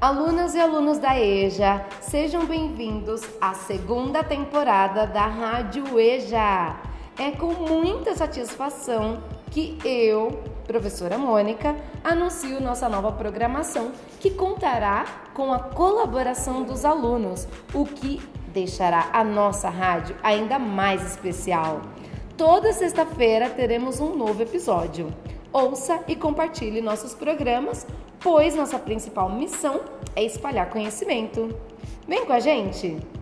Alunas e alunos da EJA, sejam bem-vindos à segunda temporada da Rádio EJA. É com muita satisfação que eu, professora Mônica, anuncio nossa nova programação que contará com a colaboração dos alunos, o que deixará a nossa rádio ainda mais especial. Toda sexta-feira teremos um novo episódio. Ouça e compartilhe nossos programas, pois nossa principal missão é espalhar conhecimento. Vem com a gente!